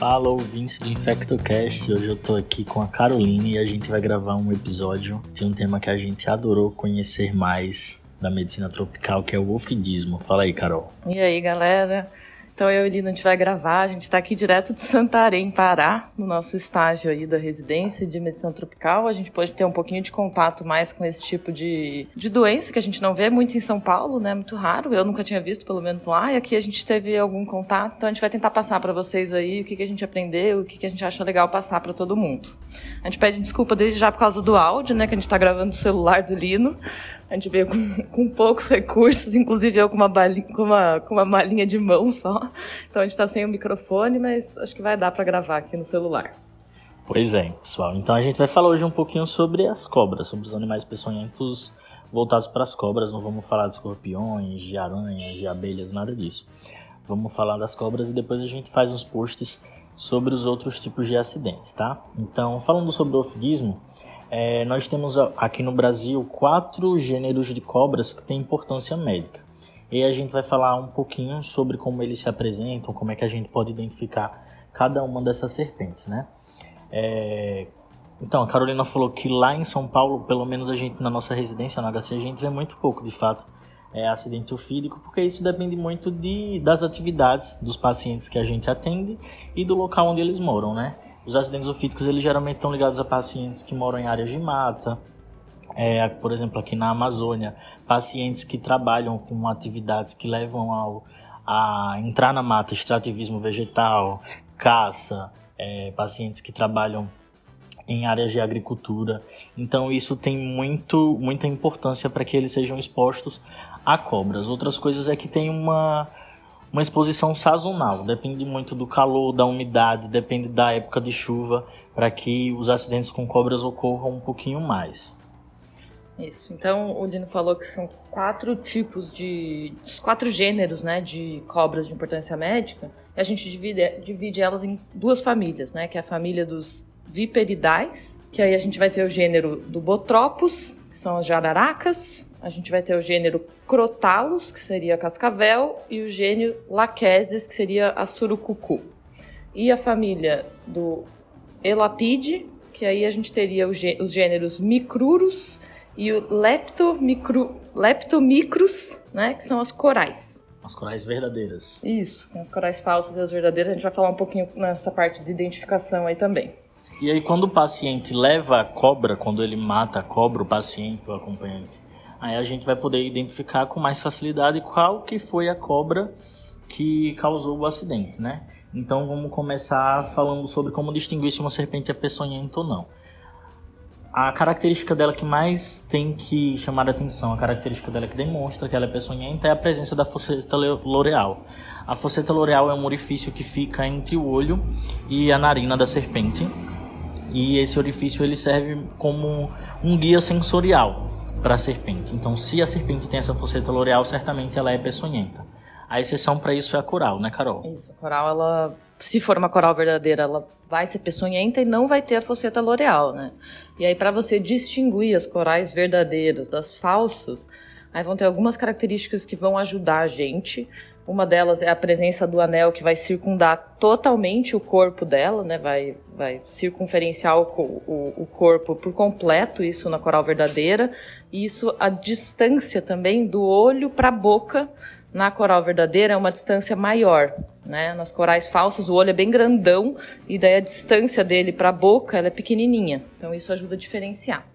Fala ouvintes do InfectoCast, hoje eu tô aqui com a Caroline e a gente vai gravar um episódio de um tema que a gente adorou conhecer mais da medicina tropical, que é o ofidismo. Fala aí, Carol. E aí, galera? Então eu e Lina, a gente vai gravar, a gente está aqui direto de Santarém, Pará, no nosso estágio aí da residência de medicina tropical. A gente pode ter um pouquinho de contato mais com esse tipo de, de doença que a gente não vê muito em São Paulo, né? Muito raro, eu nunca tinha visto, pelo menos lá, e aqui a gente teve algum contato, então a gente vai tentar passar para vocês aí o que, que a gente aprendeu, o que, que a gente acha legal passar para todo mundo. A gente pede desculpa desde já por causa do áudio, né? Que a gente está gravando do celular do Lino, a gente veio com, com poucos recursos, inclusive eu com uma, balinha, com, uma, com uma malinha de mão só. Então a gente está sem o microfone, mas acho que vai dar para gravar aqui no celular. Pois é, pessoal. Então a gente vai falar hoje um pouquinho sobre as cobras, sobre os animais peçonhentos voltados para as cobras. Não vamos falar de escorpiões, de aranhas, de abelhas, nada disso. Vamos falar das cobras e depois a gente faz uns posts sobre os outros tipos de acidentes, tá? Então, falando sobre o ofidismo, é, nós temos aqui no Brasil quatro gêneros de cobras que têm importância médica. E a gente vai falar um pouquinho sobre como eles se apresentam, como é que a gente pode identificar cada uma dessas serpentes, né? É... Então, a Carolina falou que lá em São Paulo, pelo menos a gente na nossa residência, na HC, a gente vê muito pouco, de fato, é, acidente ofídico, porque isso depende muito de, das atividades dos pacientes que a gente atende e do local onde eles moram, né? Os acidentes ofídicos, eles geralmente estão ligados a pacientes que moram em áreas de mata, é, por exemplo, aqui na Amazônia, pacientes que trabalham com atividades que levam ao, a entrar na mata, extrativismo vegetal, caça, é, pacientes que trabalham em áreas de agricultura. Então isso tem muito, muita importância para que eles sejam expostos a cobras. Outras coisas é que tem uma uma exposição sazonal, depende muito do calor, da umidade, depende da época de chuva, para que os acidentes com cobras ocorram um pouquinho mais. Isso. Então, o Dino falou que são quatro tipos de. quatro gêneros né, de cobras de importância médica. E a gente divide, divide elas em duas famílias, né? Que é a família dos viperidais, que aí a gente vai ter o gênero do Botropus, que são as jararacas. A gente vai ter o gênero Crotalus, que seria a cascavel, e o gênero Lachesis, que seria a surucucu. E a família do Elapide, que aí a gente teria os gêneros Micrurus e o Leptomicru, Leptomicrus, né, que são as corais. As corais verdadeiras. Isso, tem as corais falsas e as verdadeiras. A gente vai falar um pouquinho nessa parte de identificação aí também. E aí, quando o paciente leva a cobra, quando ele mata a cobra, o paciente, o acompanhante, aí a gente vai poder identificar com mais facilidade qual que foi a cobra que causou o acidente, né? Então vamos começar falando sobre como distinguir se uma serpente é peçonhenta ou não. A característica dela que mais tem que chamar a atenção, a característica dela que demonstra que ela é peçonhenta é a presença da fosseta loreal. A fosseta loreal é um orifício que fica entre o olho e a narina da serpente e esse orifício ele serve como um guia sensorial para a serpente. Então, se a serpente tem essa fosseta loreal, certamente ela é peçonhenta. A exceção para isso é a coral, né, Carol? Isso, a coral, ela, se for uma coral verdadeira, ela vai ser peçonhenta e não vai ter a fosseta loreal, né? E aí, para você distinguir as corais verdadeiras das falsas, aí vão ter algumas características que vão ajudar a gente uma delas é a presença do anel que vai circundar totalmente o corpo dela, né? Vai, vai circunferenciar o, o, o corpo por completo, isso na coral verdadeira. E isso, a distância também do olho para a boca na coral verdadeira é uma distância maior, né? Nas corais falsas o olho é bem grandão e daí a distância dele para a boca é pequenininha. Então isso ajuda a diferenciar.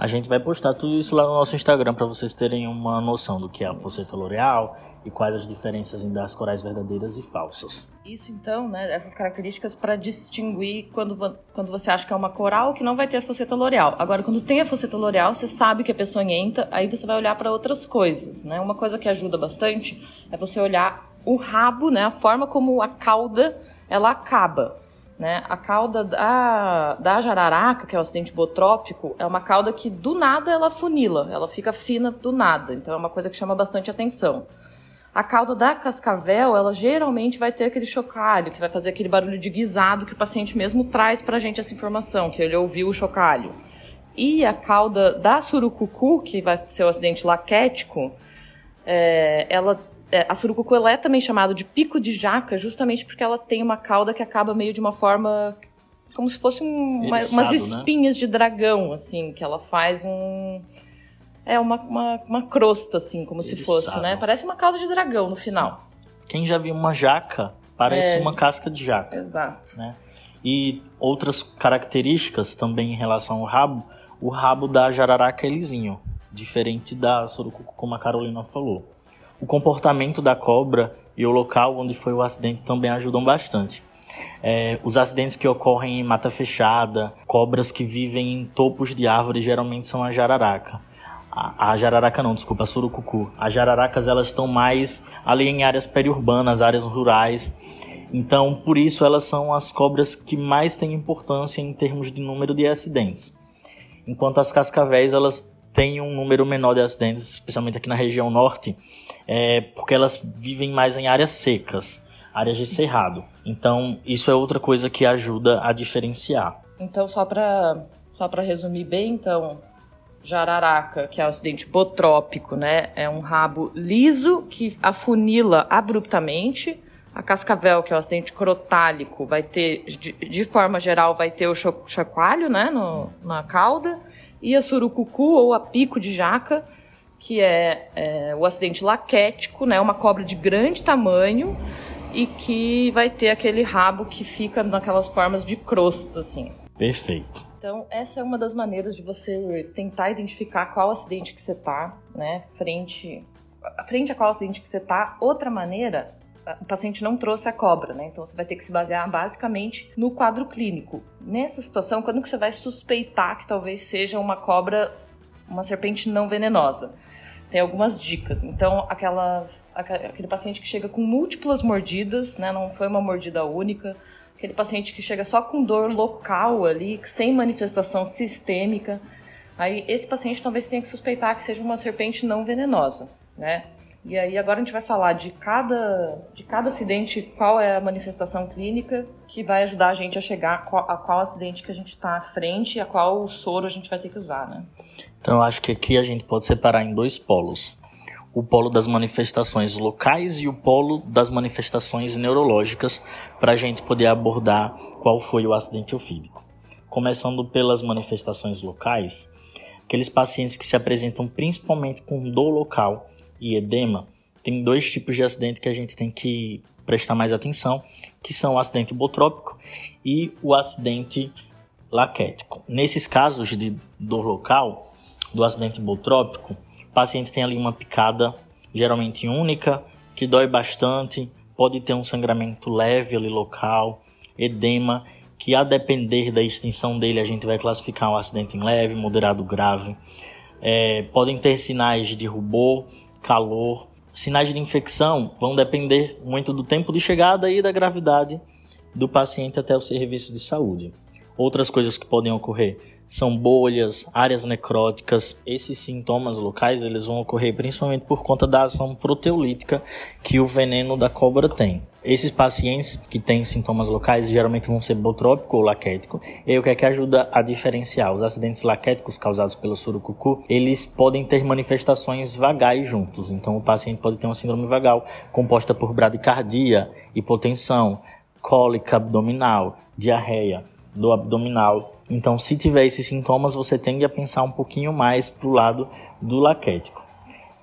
A gente vai postar tudo isso lá no nosso Instagram para vocês terem uma noção do que é a pulseta l'Oreal, e quais as diferenças das corais verdadeiras e falsas. Isso então, né, essas características para distinguir quando, quando você acha que é uma coral que não vai ter a fosseta l'Oreal. Agora, quando tem a fosseta l'Oreal, você sabe que é peçonhenta, aí você vai olhar para outras coisas, né? Uma coisa que ajuda bastante é você olhar o rabo, né, a forma como a cauda ela acaba. Né? A cauda da, da jararaca, que é o acidente botrópico, é uma cauda que do nada ela funila, ela fica fina do nada. Então é uma coisa que chama bastante atenção. A cauda da cascavel, ela geralmente vai ter aquele chocalho, que vai fazer aquele barulho de guisado que o paciente mesmo traz para a gente essa informação, que ele ouviu o chocalho. E a cauda da surucucu, que vai ser o acidente laquético, é, ela é, a surucucu é também chamada de pico de jaca, justamente porque ela tem uma cauda que acaba meio de uma forma como se fosse um, uma, umas né? espinhas né? de dragão, assim, que ela faz um é uma, uma, uma crosta, assim, como Eriçado. se fosse, né? Parece uma cauda de dragão no final. Quem já viu uma jaca parece é, uma casca de jaca. Exato. Né? E outras características também em relação ao rabo, o rabo da jararaca é lisinho, diferente da surucucu, como a Carolina falou. O comportamento da cobra e o local onde foi o acidente também ajudam bastante. É, os acidentes que ocorrem em mata fechada, cobras que vivem em topos de árvores geralmente são a jararaca. A, a jararaca não, desculpa, a surucucu. As jararacas elas estão mais ali em áreas periurbanas, áreas rurais. Então, por isso elas são as cobras que mais têm importância em termos de número de acidentes. Enquanto as cascavéis elas têm um número menor de acidentes, especialmente aqui na região norte, é, porque elas vivem mais em áreas secas, áreas de cerrado. Então, isso é outra coisa que ajuda a diferenciar. Então, só para só resumir bem, então, jararaca, que é o acidente botrópico, né? É um rabo liso que afunila abruptamente. A cascavel, que é o acidente crotálico, vai ter, de, de forma geral, vai ter o chacoalho, né, no, na cauda. E a surucucu, ou a pico de jaca, que é, é, o acidente laquético, né? Uma cobra de grande tamanho e que vai ter aquele rabo que fica naquelas formas de crosta, assim. Perfeito. Então, essa é uma das maneiras de você tentar identificar qual acidente que você tá, né? Frente, frente a qual acidente que você tá. Outra maneira, o paciente não trouxe a cobra, né? Então você vai ter que se basear basicamente no quadro clínico. Nessa situação, quando que você vai suspeitar que talvez seja uma cobra, uma serpente não venenosa? tem algumas dicas. Então, aquelas, aquele paciente que chega com múltiplas mordidas, né, não foi uma mordida única, aquele paciente que chega só com dor local ali, sem manifestação sistêmica, aí esse paciente talvez tenha que suspeitar que seja uma serpente não venenosa, né? E aí agora a gente vai falar de cada, de cada acidente, qual é a manifestação clínica que vai ajudar a gente a chegar a qual, a qual acidente que a gente está à frente e a qual soro a gente vai ter que usar, né? Então eu acho que aqui a gente pode separar em dois polos. O polo das manifestações locais e o polo das manifestações neurológicas para a gente poder abordar qual foi o acidente ofídico. Começando pelas manifestações locais, aqueles pacientes que se apresentam principalmente com dor local e edema, tem dois tipos de acidente que a gente tem que prestar mais atenção, que são o acidente botrópico e o acidente laquético. Nesses casos de dor local, do acidente botrópico, o paciente tem ali uma picada geralmente única, que dói bastante, pode ter um sangramento leve ali local, edema, que a depender da extensão dele a gente vai classificar um acidente em leve, moderado, grave. É, podem ter sinais de rubor, calor. Sinais de infecção vão depender muito do tempo de chegada e da gravidade do paciente até o serviço de saúde. Outras coisas que podem ocorrer são bolhas, áreas necróticas. Esses sintomas locais eles vão ocorrer principalmente por conta da ação proteolítica que o veneno da cobra tem. Esses pacientes que têm sintomas locais geralmente vão ser botrópico ou laquético. E o que é que ajuda a diferenciar? Os acidentes laquéticos causados pelo surucucu, eles podem ter manifestações vagais juntos. Então o paciente pode ter uma síndrome vagal composta por bradicardia, hipotensão, cólica abdominal, diarreia do abdominal. Então, se tiver esses sintomas, você tende a pensar um pouquinho mais para o lado do laquético.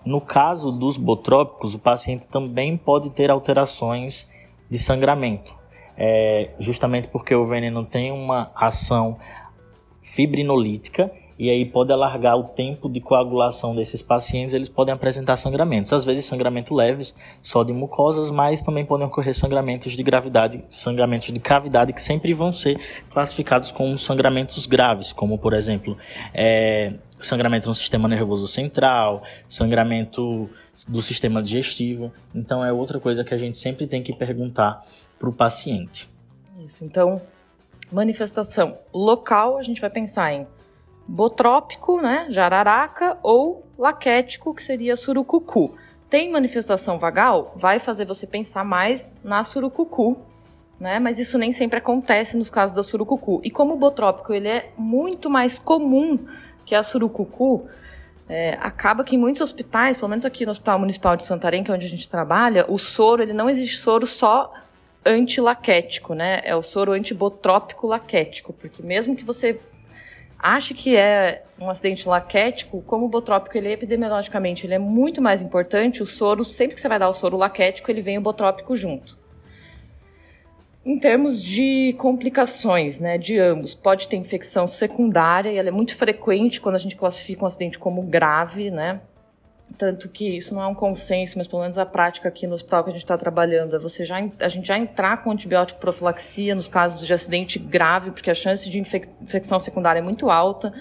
No caso dos botrópicos, o paciente também pode ter alterações de sangramento, é, justamente porque o veneno tem uma ação fibrinolítica e aí pode alargar o tempo de coagulação desses pacientes, eles podem apresentar sangramentos. Às vezes sangramentos leves, só de mucosas, mas também podem ocorrer sangramentos de gravidade, sangramentos de cavidade que sempre vão ser classificados como sangramentos graves, como por exemplo, é, sangramento no sistema nervoso central, sangramento do sistema digestivo. Então é outra coisa que a gente sempre tem que perguntar para o paciente. Isso. Então, manifestação local, a gente vai pensar em botrópico, né, jararaca, ou laquético, que seria surucucu. Tem manifestação vagal? Vai fazer você pensar mais na surucucu, né? Mas isso nem sempre acontece nos casos da surucucu. E como o botrópico ele é muito mais comum que a surucucu, É, acaba que em muitos hospitais, pelo menos aqui no Hospital Municipal de Santarém, que é onde a gente trabalha, o soro, ele não existe soro só antilaquético, né? É o soro antibotrópico laquético, porque mesmo que você ache que é um acidente laquético, como o botrópico ele é epidemiologicamente ele é muito mais importante, o soro, sempre que você vai dar o soro laquético, ele vem o botrópico junto. Em termos de complicações, né, de ambos, pode ter infecção secundária e ela é muito frequente quando a gente classifica um acidente como grave, né? Tanto que isso não é um consenso, mas pelo menos a prática aqui no hospital que a gente está trabalhando é você já, a gente já entrar com antibiótico profilaxia nos casos de acidente grave, porque a chance de infecção secundária é muito alta.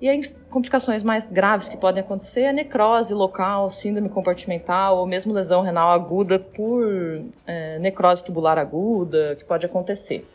E aí, complicações mais graves que podem acontecer é necrose local, síndrome compartimental, ou mesmo lesão renal aguda por é, necrose tubular aguda, que pode acontecer.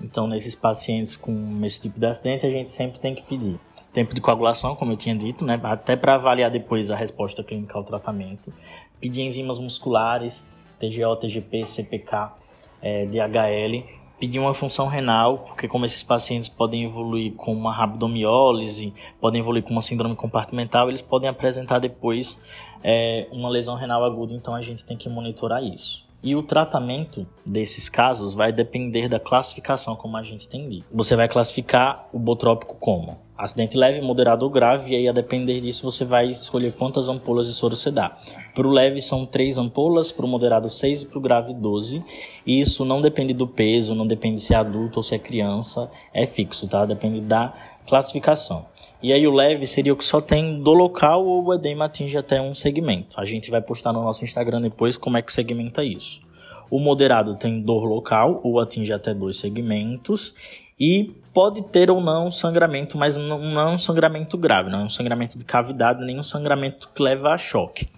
Então, nesses pacientes com esse tipo de acidente, a gente sempre tem que pedir tempo de coagulação, como eu tinha dito, né, até para avaliar depois a resposta clínica ao tratamento. Pedir enzimas musculares, TGO, TGP, CPK, é, DHL pedir uma função renal, porque como esses pacientes podem evoluir com uma rabdomiólise, podem evoluir com uma síndrome compartimental, eles podem apresentar depois é, uma lesão renal aguda, então a gente tem que monitorar isso. E o tratamento desses casos vai depender da classificação, como a gente tem dito. Você vai classificar o botrópico como? Acidente leve, moderado ou grave, e aí a depender disso você vai escolher quantas ampolas de soro você dá. Para o leve são 3 ampolas, para o moderado 6 e para o grave 12. E isso não depende do peso, não depende se é adulto ou se é criança, é fixo, tá? Depende da classificação. E aí o leve seria o que só tem do local ou o edema atinge até um segmento. A gente vai postar no nosso Instagram depois como é que segmenta isso. O moderado tem dor local ou atinge até dois segmentos e pode ter ou não sangramento, mas não, é um sangramento grave, não é um sangramento de cavidade, nem um sangramento que leva a choque.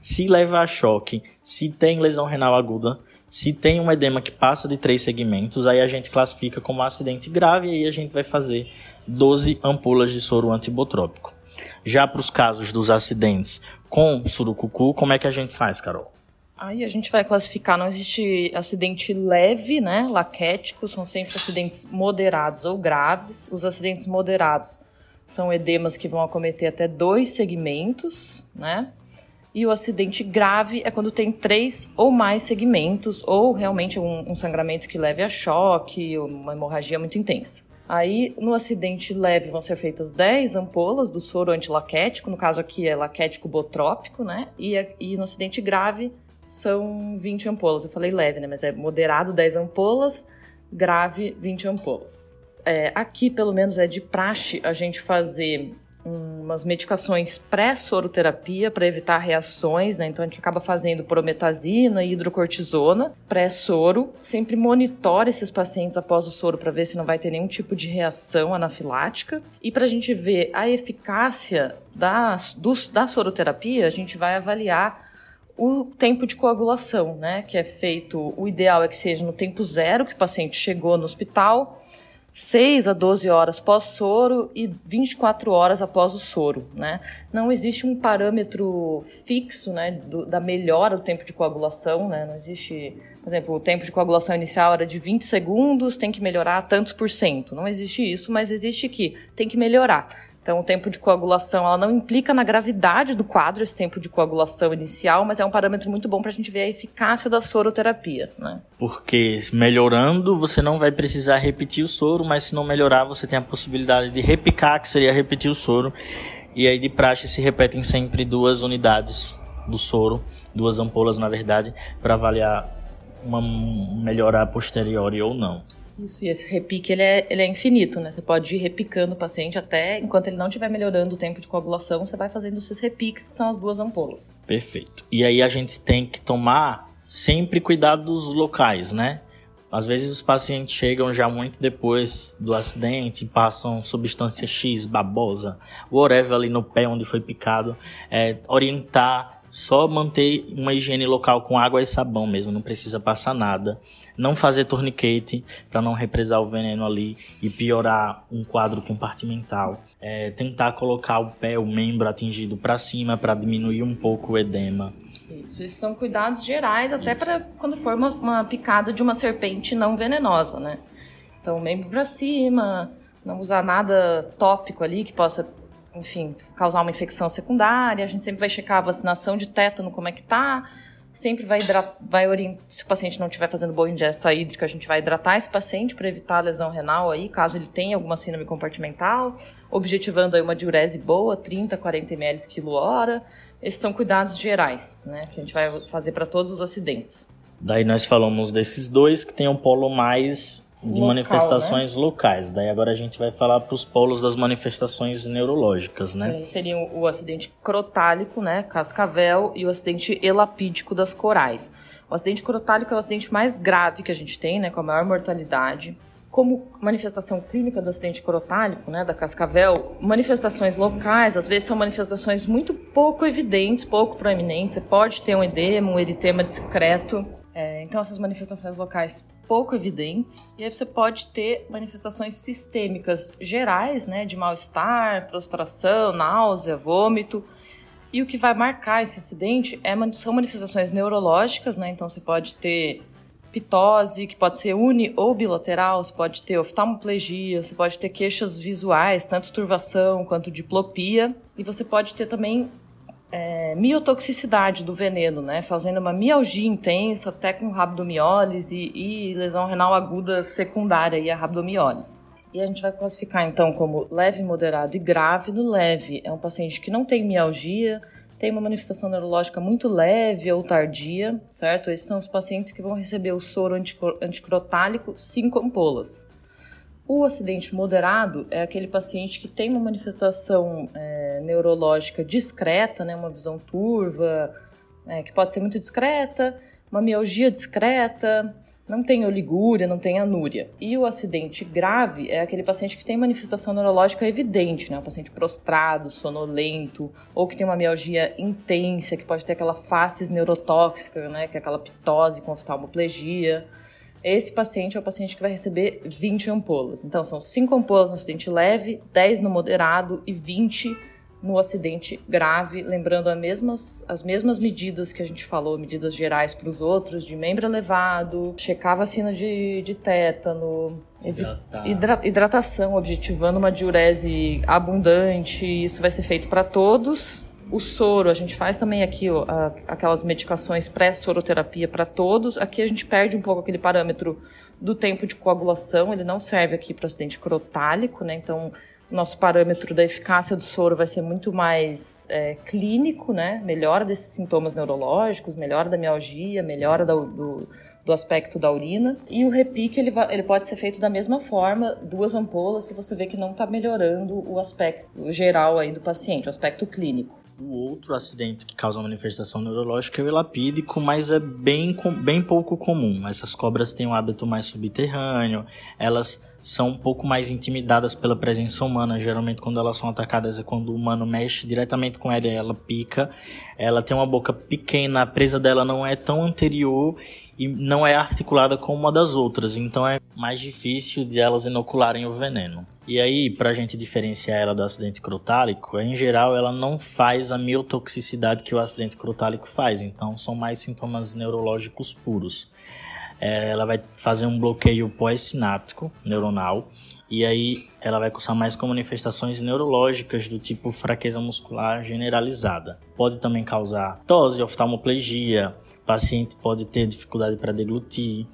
Se leva a choque, se tem lesão renal aguda, se tem um edema que passa de três segmentos, aí a gente classifica como acidente grave e aí a gente vai fazer 12 ampolas de soro antibotrópico. Já para os casos dos acidentes com surucucu, como é que a gente faz, Carol? Aí a gente vai classificar, não existe acidente leve, né, laquético, são sempre acidentes moderados ou graves. Os acidentes moderados são edemas que vão acometer até dois segmentos, né? E o acidente grave é quando tem três ou mais segmentos, ou realmente um, um sangramento que leve a choque, uma hemorragia muito intensa. Aí, no acidente leve, vão ser feitas 10 ampolas do soro antilaquético, no caso aqui é laquético botrópico, né? E, e no acidente grave, são 20 ampolas. Eu falei leve, né? Mas é moderado 10 ampolas, grave 20 ampolas. É, aqui, pelo menos, é de praxe a gente fazer umas medicações pré-soroterapia para evitar reações, né? Então a gente acaba fazendo prometazina e hidrocortisona pré-soro. Sempre monitora esses pacientes após o soro para ver se não vai ter nenhum tipo de reação anafilática. E para a gente ver a eficácia da, do, da soroterapia, a gente vai avaliar o tempo de coagulação, né, que é feito, o ideal é que seja no tempo zero, que o paciente chegou no hospital, 6 a 12 horas pós-soro e 24 horas após o soro, né? Não existe um parâmetro fixo, né, do, da melhora do tempo de coagulação, né? Não existe, por exemplo, o tempo de coagulação inicial era de 20 segundos, tem que melhorar tantos por cento. Não existe isso, mas existe que tem que melhorar. Então, o tempo de coagulação, ela não implica na gravidade do quadro, esse tempo de coagulação inicial, mas é um parâmetro muito bom para a gente ver a eficácia da soroterapia, né? Porque melhorando, você não vai precisar repetir o soro, mas se não melhorar, você tem a possibilidade de repicar, que seria repetir o soro. E aí, de praxe, se repetem sempre duas unidades do soro, duas ampolas, na verdade, para avaliar uma melhora posteriori ou não. Isso, e esse repique ele é, ele é infinito, né? Você pode ir repicando o paciente até enquanto ele não estiver melhorando o tempo de coagulação, você vai fazendo esses repiques, que são as duas ampolas. Perfeito. E aí a gente tem que tomar sempre cuidado dos locais, né? Às vezes os pacientes chegam já muito depois do acidente, passam substância X, babosa, whatever ali no pé onde foi picado. É, orientar só manter uma higiene local com água e sabão mesmo, não precisa passar nada. Não fazer torniquete para não represar o veneno ali e piorar um quadro compartimental. É, tentar colocar o pé, o membro atingido para cima para diminuir um pouco o edema. Isso, esses são cuidados gerais, até para quando for uma, uma, picada de uma serpente não venenosa, né? Então, membro para cima, não usar nada tópico ali que possa enfim, causar uma infecção secundária. A gente sempre vai checar a vacinação de tétano, como é que tá. Sempre vai, vai orientar, se o paciente não estiver fazendo boa ingesta hídrica, a gente vai hidratar esse paciente para evitar a lesão renal aí, caso ele tenha alguma síndrome compartimental, objetivando aí uma diurese boa, 30, 40 ml quilo hora. Esses são cuidados gerais, né, que a gente vai fazer para todos os acidentes. Daí nós falamos desses dois que tem um polo mais de Local, manifestações né? locais. Daí agora a gente vai falar para os polos das manifestações neurológicas, né? É, seria o, o acidente crotálico, né, cascavel, e o acidente elapídico das corais. O acidente crotálico é o acidente mais grave que a gente tem, né, com a maior mortalidade. Como manifestação clínica do acidente crotálico, né, da cascavel, manifestações locais, às vezes são manifestações muito pouco evidentes, pouco proeminentes. Você pode ter um edema, um eritema discreto. É, então, essas manifestações locais pouco evidentes. E aí você pode ter manifestações sistêmicas gerais, né, de mal-estar, prostração, náusea, vômito. E o que vai marcar esse acidente é, são manifestações neurológicas, né? Então você pode ter pitose, que pode ser uni ou bilateral, você pode ter oftalmoplegia, você pode ter queixas visuais, tanto turvação quanto diplopia, e você pode ter também é, miotoxicidade do veneno, né? Fazendo uma mialgia intensa, até com rabdomiólise e lesão renal aguda secundária e a rabdomiólise. E a gente vai classificar então como leve, moderado e grave. No leve é um paciente que não tem mialgia, tem uma manifestação neurológica muito leve ou tardia, certo? Esses são os pacientes que vão receber o soro anticrotálico 5 ampolas. O acidente moderado é aquele paciente que tem uma manifestação é, neurológica discreta, né, uma visão turva, é, que pode ser muito discreta, uma mialgia discreta, não tem oligúria, não tem anúria. E o acidente grave é aquele paciente que tem manifestação neurológica evidente, né? Um paciente prostrado, sonolento, ou que tem uma mialgia intensa, que pode ter aquela face neurotóxica, né? Que é aquela pitose com oftalmoplegia. Esse paciente é o paciente que vai receber 20 ampolas. Então, são 5 ampolas no acidente leve, 10 no moderado e 20 no acidente grave, lembrando as mesmas, as mesmas medidas que a gente falou, medidas gerais para os outros, de membro elevado, checar a vacina de, de tétano, hidra, hidratação, objetivando uma diurese abundante. Isso vai ser feito para todos o soro, a gente faz também aqui ó, aquelas medicações pré-soroterapia para todos. Aqui a gente perde um pouco aquele parâmetro do tempo de coagulação, ele não serve aqui para acidente crotálico, né? Então, nosso parâmetro da eficácia do soro vai ser muito mais é, clínico, né? Melhora desses sintomas neurológicos, melhora da mialgia, melhora do, do, do aspecto da urina. E o repique ele, vai, ele pode ser feito da mesma forma, duas ampolas, se você vê que não está melhorando o aspecto geral aí do paciente, o aspecto clínico. O outro acidente que causa manifestação neurológica é o elapídico, mas é bem, bem pouco comum. Essas cobras têm um hábito mais subterrâneo, elas são um pouco mais intimidadas pela presença humana. Geralmente, quando elas são atacadas, é quando o humano mexe diretamente com ela e ela pica. Ela tem uma boca pequena, a presa dela não é tão anterior e não é articulada como uma das outras, então é mais difícil de elas inocularem o veneno. E aí, para a gente diferenciar ela do acidente crotálico, em geral ela não faz a miotoxicidade que o acidente crotálico faz, então são mais sintomas neurológicos puros. É, ela vai fazer um bloqueio pós-sináptico neuronal e aí ela vai cursar mais com manifestações neurológicas do tipo fraqueza muscular generalizada. Pode também causar tose, oftalmoplegia, o paciente pode ter dificuldade para deglutir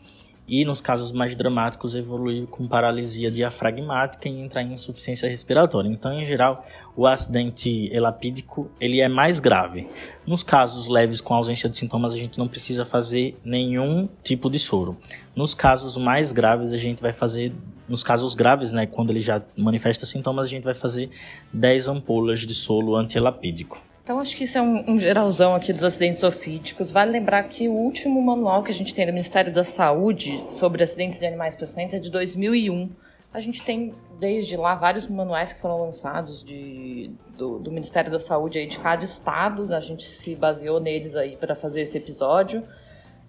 e, nos casos mais dramáticos, evoluir com paralisia diafragmática e entrar em insuficiência respiratória. Então, em geral, o acidente elapídico ele é mais grave. Nos casos leves com ausência de sintomas, a gente não precisa fazer nenhum tipo de soro. Nos casos mais graves, a gente vai fazer nos casos graves, né, quando ele já manifesta sintomas, a gente vai fazer 10 ampolas de solo antielapídico. Então, acho que isso é um, um, geralzão aqui dos acidentes ofídicos. Vale lembrar que o último manual que a gente tem do Ministério da Saúde sobre acidentes de animais peçonhentos é de 2001. A gente tem, desde lá, vários manuais que foram lançados de, do, do Ministério da Saúde aí de cada estado. A gente se baseou neles aí para fazer esse episódio.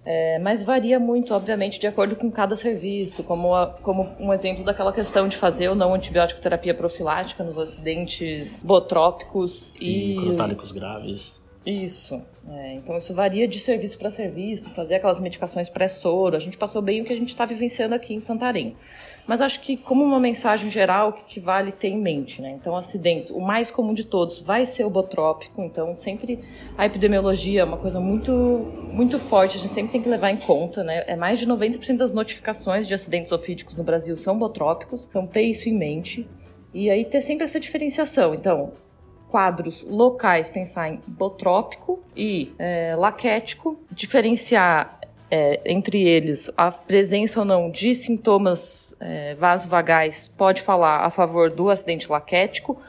É, mas varia muito, obviamente, de acordo com cada serviço, como, a, como um exemplo daquela questão de fazer ou não antibiótico terapia profilática nos acidentes botrópicos e, e crotálicos graves. Isso. É, então isso varia de serviço para serviço, fazer aquelas medicações pré-soro. A gente passou bem o que a gente está vivenciando aqui em Santarém. Mas acho que, como uma mensagem geral, o que vale ter em mente, né? Então, acidentes, o mais comum de todos vai ser o botrópico. Então, sempre a epidemiologia é uma coisa muito, muito forte, a gente sempre tem que levar em conta, né? É mais de 90% das notificações de acidentes ofídicos no Brasil são botrópicos. Então, ter isso em mente. E aí ter sempre essa diferenciação. Então, quadros locais, pensar em botrópico e é, laquético, diferenciar é, entre eles a presença ou não de sintomas é, vasovagais pode falar a favor do acidente laquético.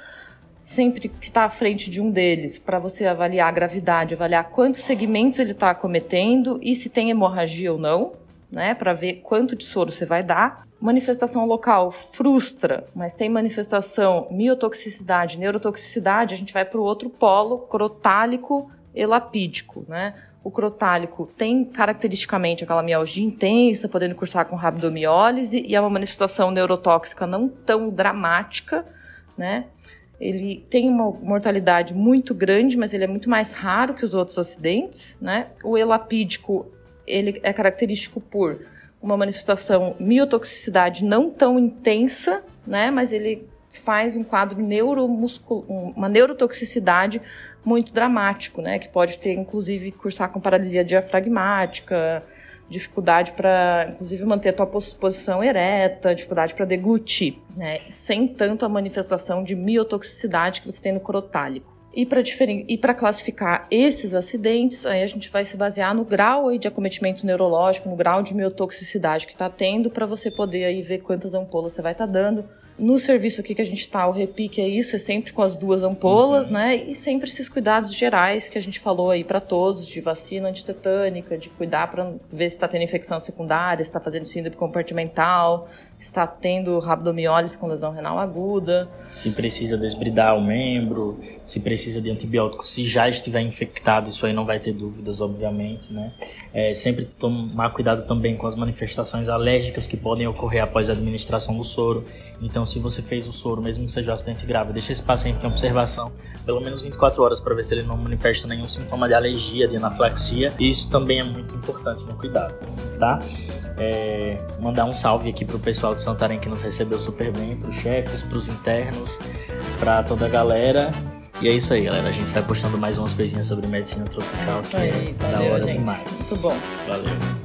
Sempre que está à frente de um deles, para você avaliar a gravidade, avaliar quantos segmentos ele está cometendo e se tem hemorragia ou não, né, para ver quanto de soro você vai dar. Manifestação local frustra, mas tem manifestação miotoxicidade, neurotoxicidade, a gente vai para o outro polo, crotálico elapídico, né? O crotálico tem caracteristicamente aquela mialgia intensa, podendo cursar com rabdomiólise, e é uma manifestação neurotóxica não tão dramática, né? Ele tem uma mortalidade muito grande, mas ele é muito mais raro que os outros acidentes, né? O elapídico, ele é característico por uma manifestação miotoxicidade não tão intensa, né? Mas ele faz um quadro neuromuscul... uma neurotoxicidade muito dramático, né? Que pode ter, inclusive, cursar com paralisia diafragmática, dificuldade para, inclusive, manter a tua posição ereta, dificuldade para deglutir, né? Sem tanto a manifestação de miotoxicidade que você tem no crotálico. E para e para classificar esses acidentes, aí a gente vai se basear no grau aí de acometimento neurológico, no grau de miotoxicidade que está tendo, para você poder aí ver quantas ampolas você vai estar tá dando no serviço aqui que a gente está, o repique é isso, é sempre com as duas ampolas, uhum. né? E sempre esses cuidados gerais que a gente falou aí para todos, de vacina antitetânica, de cuidar para ver se está tendo infecção secundária, se está fazendo síndrome compartimental, se está tendo rabdomiólise com lesão renal aguda. Se precisa desbridar o membro, se precisa de antibiótico, se já estiver infectado, isso aí não vai ter dúvidas, obviamente, né? É, sempre tomar cuidado também com as manifestações alérgicas que podem ocorrer após a administração do soro. Então, se você fez o soro, mesmo que seja um acidente grave, deixa esse paciente em observação pelo menos 24 horas para ver se ele não manifesta nenhum sintoma de alergia, de anaflaxia. Isso também é muito importante no cuidado, tá? É, mandar um salve aqui pro pessoal de Santarém que nos recebeu super bem, pros chefes, pros internos, para toda a galera. E é isso aí, galera. A gente vai postando mais umas coisinhas sobre medicina tropical, é que aí, é valeu, da hora gente. demais. Muito bom. Valeu.